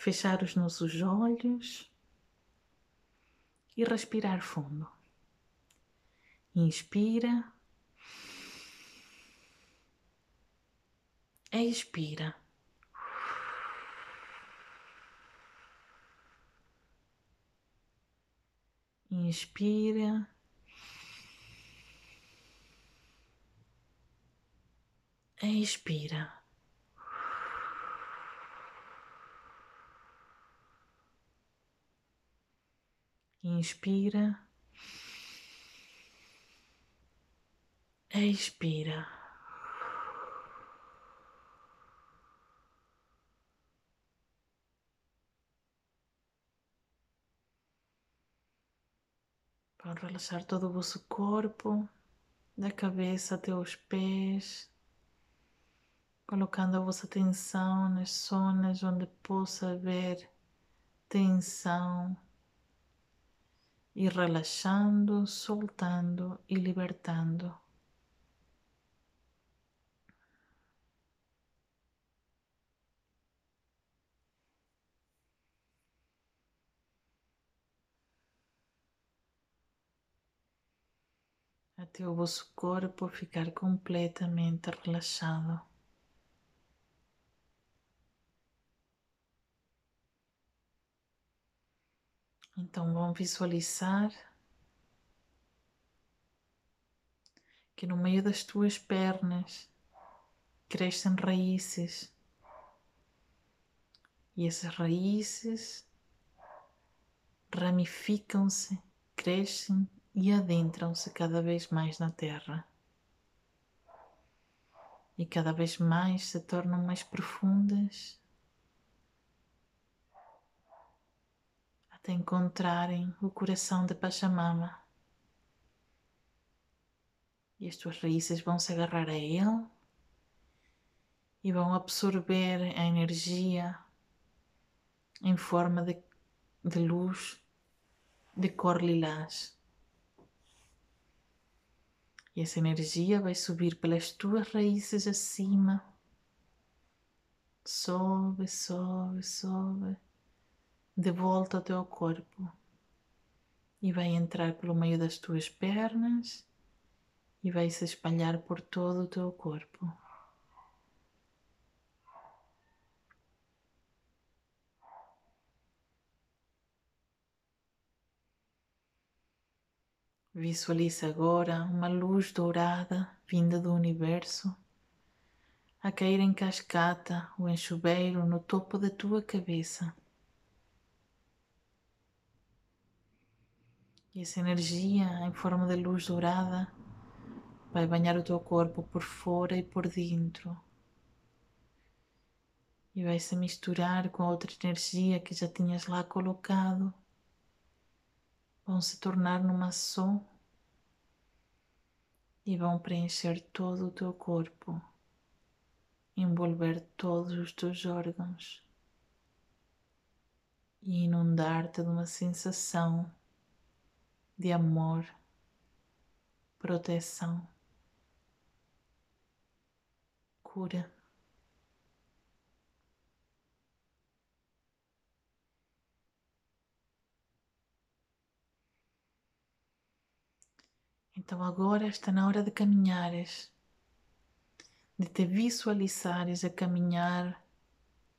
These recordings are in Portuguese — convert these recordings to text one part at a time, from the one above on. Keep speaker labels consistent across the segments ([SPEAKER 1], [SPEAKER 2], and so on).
[SPEAKER 1] fechar os nossos olhos e respirar fundo. Inspira. Expira. Inspira. Expira. Inspira. Expira. Vão relaxar todo o vosso corpo, da cabeça até os pés, colocando a vossa atenção nas zonas onde possa haver tensão e relaxando, soltando e libertando. Até o vosso corpo ficar completamente relaxado. Então vão visualizar que no meio das tuas pernas crescem raízes e essas raízes ramificam-se, crescem e adentram-se cada vez mais na terra. E cada vez mais se tornam mais profundas até encontrarem o coração de Pachamama. E as tuas raízes vão se agarrar a ele e vão absorver a energia em forma de, de luz de cor lilás. E essa energia vai subir pelas tuas raízes acima. Sobe, sobe, sobe de volta ao teu corpo e vai entrar pelo meio das tuas pernas e vai se espalhar por todo o teu corpo. Visualiza agora uma luz dourada vinda do universo a cair em cascata ou em chuveiro no topo da tua cabeça. E essa energia em forma de luz dourada vai banhar o teu corpo por fora e por dentro. E vai se misturar com a outra energia que já tinhas lá colocado. Vão se tornar numa só e vão preencher todo o teu corpo, envolver todos os teus órgãos e inundar-te de uma sensação de amor, proteção, cura. Então agora está na hora de caminhares, de te visualizares a caminhar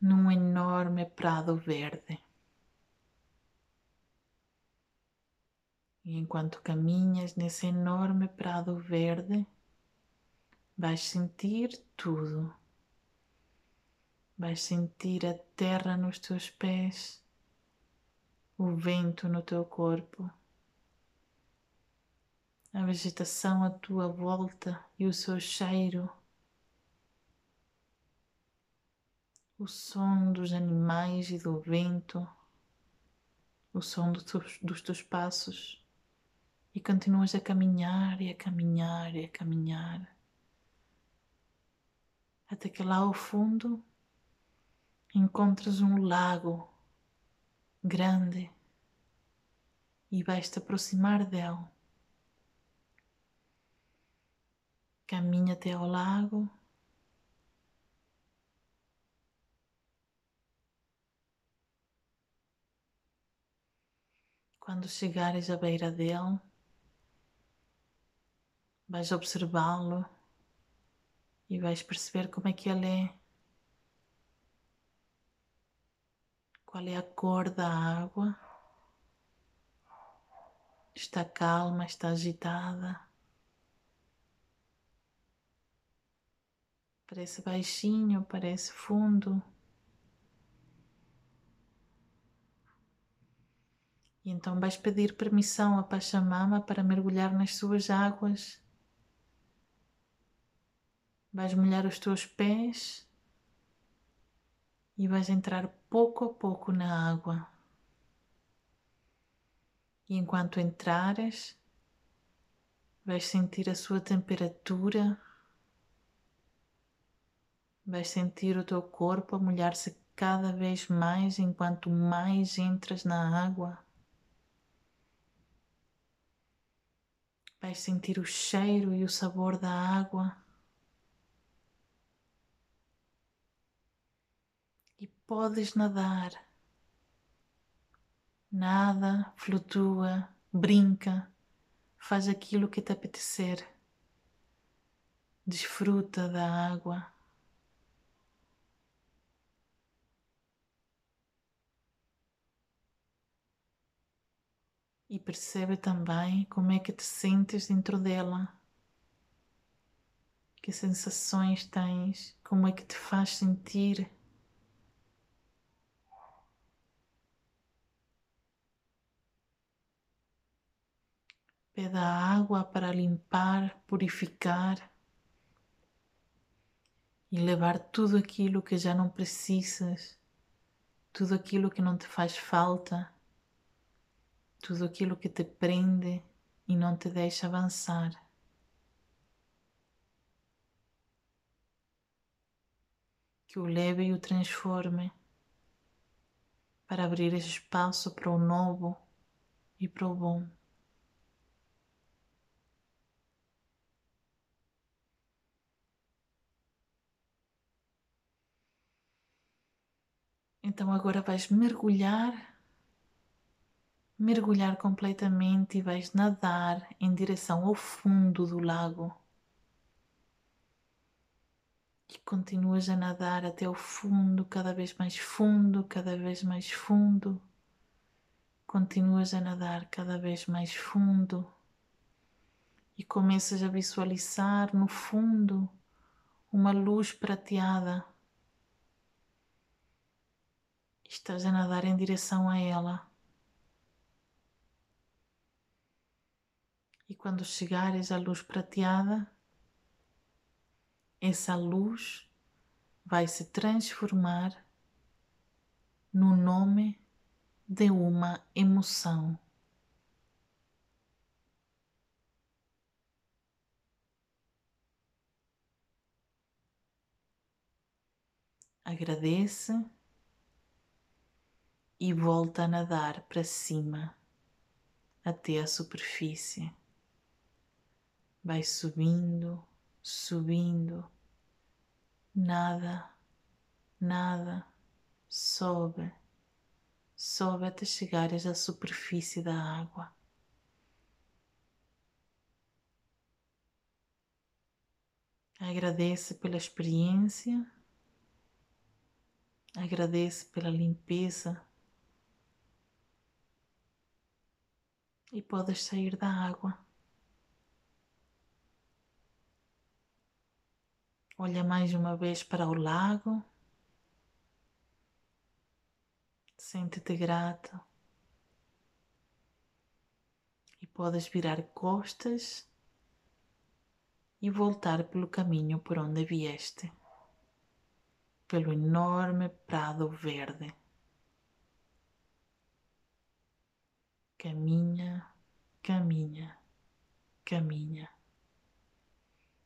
[SPEAKER 1] num enorme prado verde. E enquanto caminhas nesse enorme prado verde, vais sentir tudo. Vais sentir a terra nos teus pés, o vento no teu corpo, a vegetação à tua volta e o seu cheiro, o som dos animais e do vento, o som dos teus, dos teus passos e continuas a caminhar e a caminhar e a caminhar até que lá ao fundo encontras um lago grande e vais te aproximar dele. Caminha até ao lago. Quando chegares à beira dele, vais observá-lo e vais perceber como é que ele é. Qual é a cor da água? Está calma, está agitada. Parece baixinho, parece fundo. E então vais pedir permissão à Pachamama para mergulhar nas suas águas. Vais molhar os teus pés e vais entrar pouco a pouco na água. E enquanto entrares, vais sentir a sua temperatura, vais sentir o teu corpo a molhar-se cada vez mais enquanto mais entras na água. Vais sentir o cheiro e o sabor da água. E podes nadar Nada, flutua, brinca, faz aquilo que te apetecer. Desfruta da água. E percebe também como é que te sentes dentro dela. Que sensações tens, como é que te faz sentir. Pede a água para limpar, purificar e levar tudo aquilo que já não precisas, tudo aquilo que não te faz falta, tudo aquilo que te prende e não te deixa avançar. Que o leve e o transforme para abrir espaço para o novo e para o bom. Então agora vais mergulhar, mergulhar completamente e vais nadar em direção ao fundo do lago. E continuas a nadar até o fundo, cada vez mais fundo, cada vez mais fundo. Continuas a nadar cada vez mais fundo e começas a visualizar no fundo uma luz prateada Estás a nadar em direção a ela. E quando chegares à luz prateada, essa luz vai se transformar no nome de uma emoção. Agradece e volta a nadar para cima até a superfície. Vai subindo, subindo, nada, nada, sobe, sobe até chegares à superfície da água. Agradece pela experiência, agradece pela limpeza e podes sair da água. Olha mais uma vez para o lago. Sente-te grato. E podes virar costas e voltar pelo caminho por onde vieste pelo enorme prado verde. Caminha, caminha, caminha,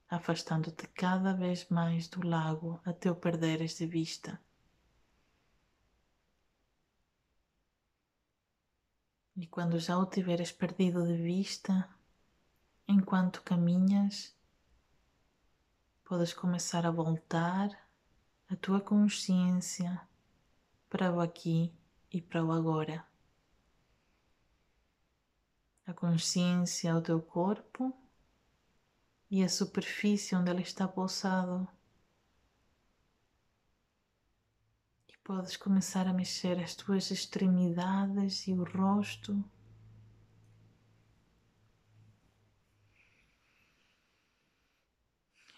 [SPEAKER 1] afastando-te cada vez mais do lago até o perderes de vista. E quando já o tiveres perdido de vista, enquanto caminhas, podes começar a voltar a tua consciência para o aqui e para o agora a consciência ao teu corpo e a superfície onde ele está pousado. E podes começar a mexer as tuas extremidades e o rosto.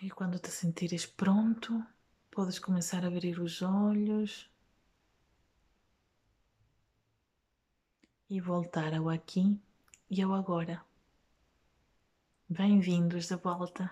[SPEAKER 1] E quando te sentires pronto, podes começar a abrir os olhos e voltar ao aqui e ao agora. Bem-vindos de volta.